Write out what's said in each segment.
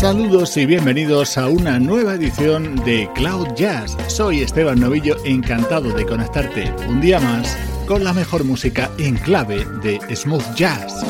Saludos y bienvenidos a una nueva edición de Cloud Jazz. Soy Esteban Novillo, encantado de conectarte un día más con la mejor música en clave de smooth jazz.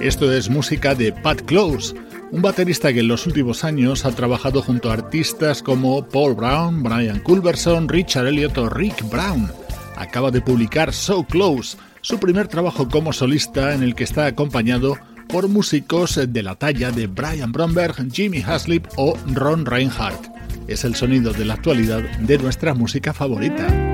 Esto es música de Pat Close, un baterista que en los últimos años ha trabajado junto a artistas como Paul Brown, Brian Culberson, Richard Elliot o Rick Brown. Acaba de publicar So Close, su primer trabajo como solista en el que está acompañado por músicos de la talla de Brian Bromberg, Jimmy Haslip o Ron Reinhardt. Es el sonido de la actualidad de nuestra música favorita.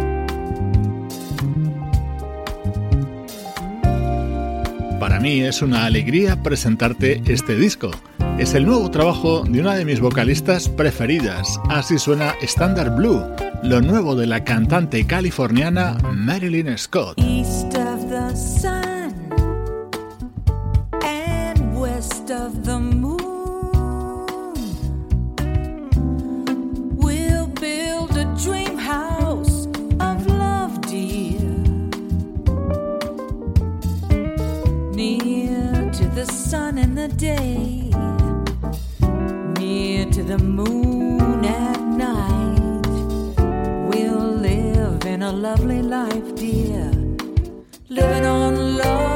Es una alegría presentarte este disco. Es el nuevo trabajo de una de mis vocalistas preferidas. Así suena Standard Blue, lo nuevo de la cantante californiana Marilyn Scott. Sun in the day, near to the moon at night. We'll live in a lovely life, dear, living on love